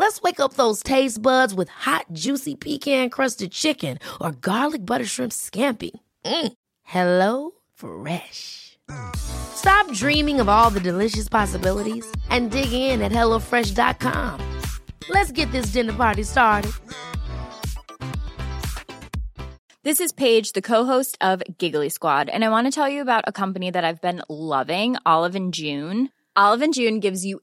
Let's wake up those taste buds with hot, juicy pecan crusted chicken or garlic butter shrimp scampi. Mm. Hello Fresh. Stop dreaming of all the delicious possibilities and dig in at HelloFresh.com. Let's get this dinner party started. This is Paige, the co-host of Giggly Squad, and I want to tell you about a company that I've been loving, Olive and June. Olive and June gives you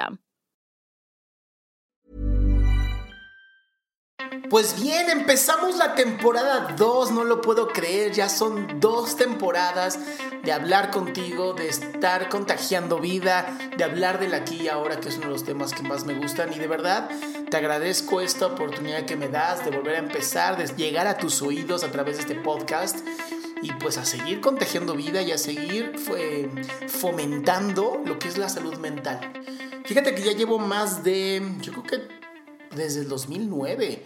Pues bien, empezamos la temporada 2, no lo puedo creer, ya son dos temporadas de hablar contigo, de estar contagiando vida, de hablar del aquí y ahora, que es uno de los temas que más me gustan y de verdad te agradezco esta oportunidad que me das de volver a empezar, de llegar a tus oídos a través de este podcast y pues a seguir contagiando vida y a seguir fomentando lo que es la salud mental. Fíjate que ya llevo más de, yo creo que desde el 2009,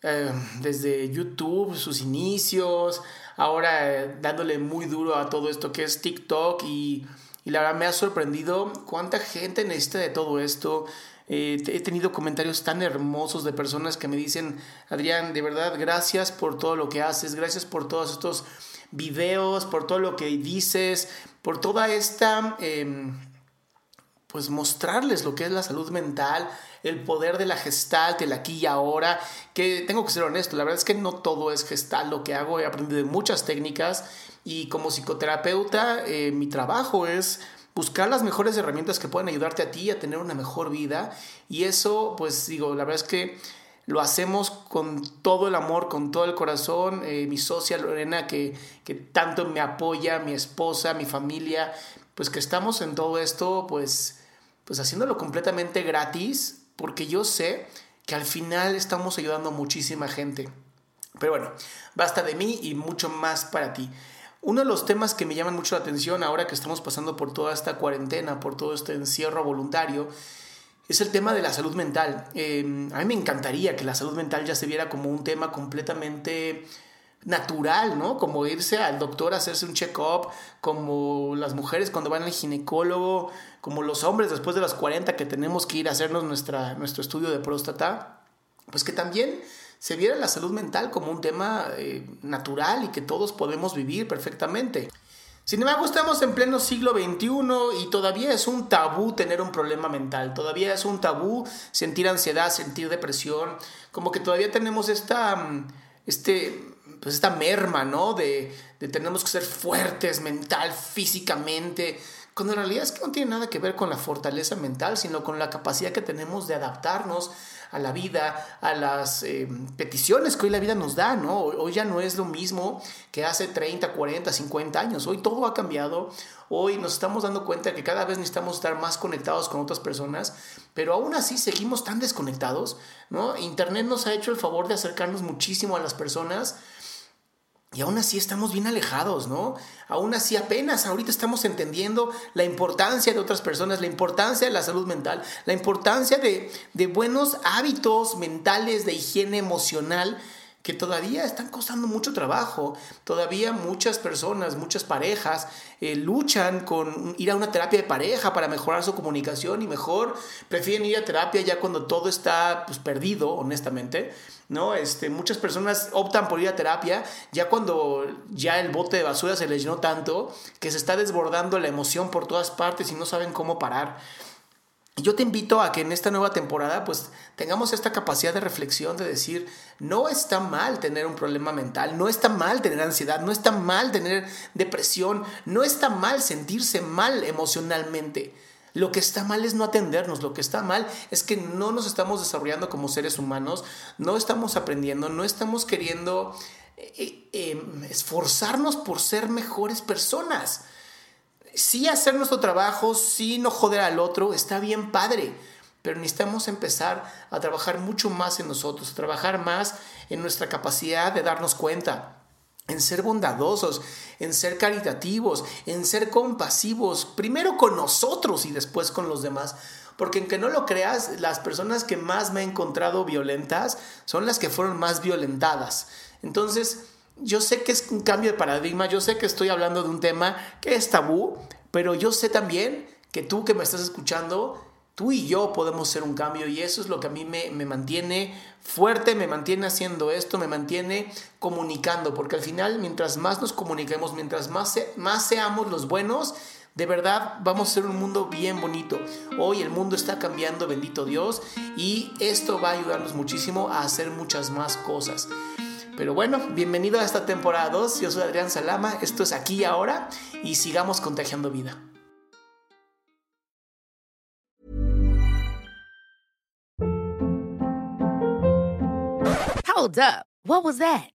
eh, desde YouTube, sus inicios, ahora eh, dándole muy duro a todo esto que es TikTok y, la verdad me ha sorprendido cuánta gente necesita de todo esto. Eh, he tenido comentarios tan hermosos de personas que me dicen, Adrián, de verdad, gracias por todo lo que haces, gracias por todos estos videos, por todo lo que dices, por toda esta... Pues mostrarles lo que es la salud mental, el poder de la gestalt, el aquí y ahora, que tengo que ser honesto, la verdad es que no todo es gestal lo que hago, he aprendido muchas técnicas y como psicoterapeuta eh, mi trabajo es buscar las mejores herramientas que pueden ayudarte a ti a tener una mejor vida y eso pues digo, la verdad es que lo hacemos con todo el amor, con todo el corazón. Eh, mi socia Lorena, que, que tanto me apoya, mi esposa, mi familia, pues que estamos en todo esto, pues pues haciéndolo completamente gratis, porque yo sé que al final estamos ayudando a muchísima gente. Pero bueno, basta de mí y mucho más para ti. Uno de los temas que me llaman mucho la atención ahora que estamos pasando por toda esta cuarentena, por todo este encierro voluntario, es el tema de la salud mental. Eh, a mí me encantaría que la salud mental ya se viera como un tema completamente natural, ¿no? Como irse al doctor a hacerse un check-up, como las mujeres cuando van al ginecólogo, como los hombres después de los 40 que tenemos que ir a hacernos nuestra, nuestro estudio de próstata, pues que también se viera la salud mental como un tema eh, natural y que todos podemos vivir perfectamente. Sin embargo, estamos en pleno siglo XXI y todavía es un tabú tener un problema mental, todavía es un tabú sentir ansiedad, sentir depresión, como que todavía tenemos esta, mm, este, pues esta merma, ¿no? De, de tenemos que ser fuertes mental, físicamente, cuando en realidad es que no tiene nada que ver con la fortaleza mental, sino con la capacidad que tenemos de adaptarnos a la vida, a las eh, peticiones que hoy la vida nos da, ¿no? Hoy ya no es lo mismo que hace 30, 40, 50 años. Hoy todo ha cambiado. Hoy nos estamos dando cuenta que cada vez necesitamos estar más conectados con otras personas, pero aún así seguimos tan desconectados, ¿no? Internet nos ha hecho el favor de acercarnos muchísimo a las personas, y aún así estamos bien alejados, ¿no? Aún así apenas ahorita estamos entendiendo la importancia de otras personas, la importancia de la salud mental, la importancia de, buenos hábitos mentales, de higiene emocional, que todavía están costando mucho trabajo. Todavía muchas personas, muchas parejas eh, luchan con ir a una terapia de pareja para mejorar su comunicación y mejor prefieren ir a terapia ya cuando todo está pues, perdido, honestamente. ¿no? Este, muchas personas optan por ir a terapia ya cuando ya el bote de basura se les llenó tanto que se está desbordando la emoción por todas partes y no saben cómo parar. Yo te invito a que en esta nueva temporada pues tengamos esta capacidad de reflexión de decir, no está mal tener un problema mental, no está mal tener ansiedad, no está mal tener depresión, no está mal sentirse mal emocionalmente. Lo que está mal es no atendernos, lo que está mal es que no nos estamos desarrollando como seres humanos, no estamos aprendiendo, no estamos queriendo eh, eh, em, esforzarnos por ser mejores personas sí hacer nuestro trabajo, sí no joder al otro, está bien padre, pero necesitamos empezar a trabajar mucho más en nosotros, a trabajar más en nuestra capacidad de darnos cuenta, en ser bondadosos, en ser caritativos, en ser compasivos, primero con nosotros y después con los demás. Porque aunque no lo creas, las personas que más me he encontrado violentas son las que fueron más violentadas. Entonces, yo sé que es un cambio de paradigma, yo sé que estoy hablando de un tema que es tabú, pero yo sé también que tú que me estás escuchando, tú y yo podemos ser un cambio y eso es lo que a mí me, mantiene fuerte, me mantiene haciendo esto, me mantiene comunicando, porque al final mientras más nos comuniquemos, mientras más, más seamos los buenos, de verdad vamos a ser un mundo bien bonito. Hoy el mundo está cambiando, bendito Dios, y esto va a ayudarnos muchísimo a hacer muchas más cosas. Pero bueno, bienvenido a esta temporada 2. Yo soy Adrián Salama, esto es aquí y ahora y sigamos contagiando vida. Hold up. What was that?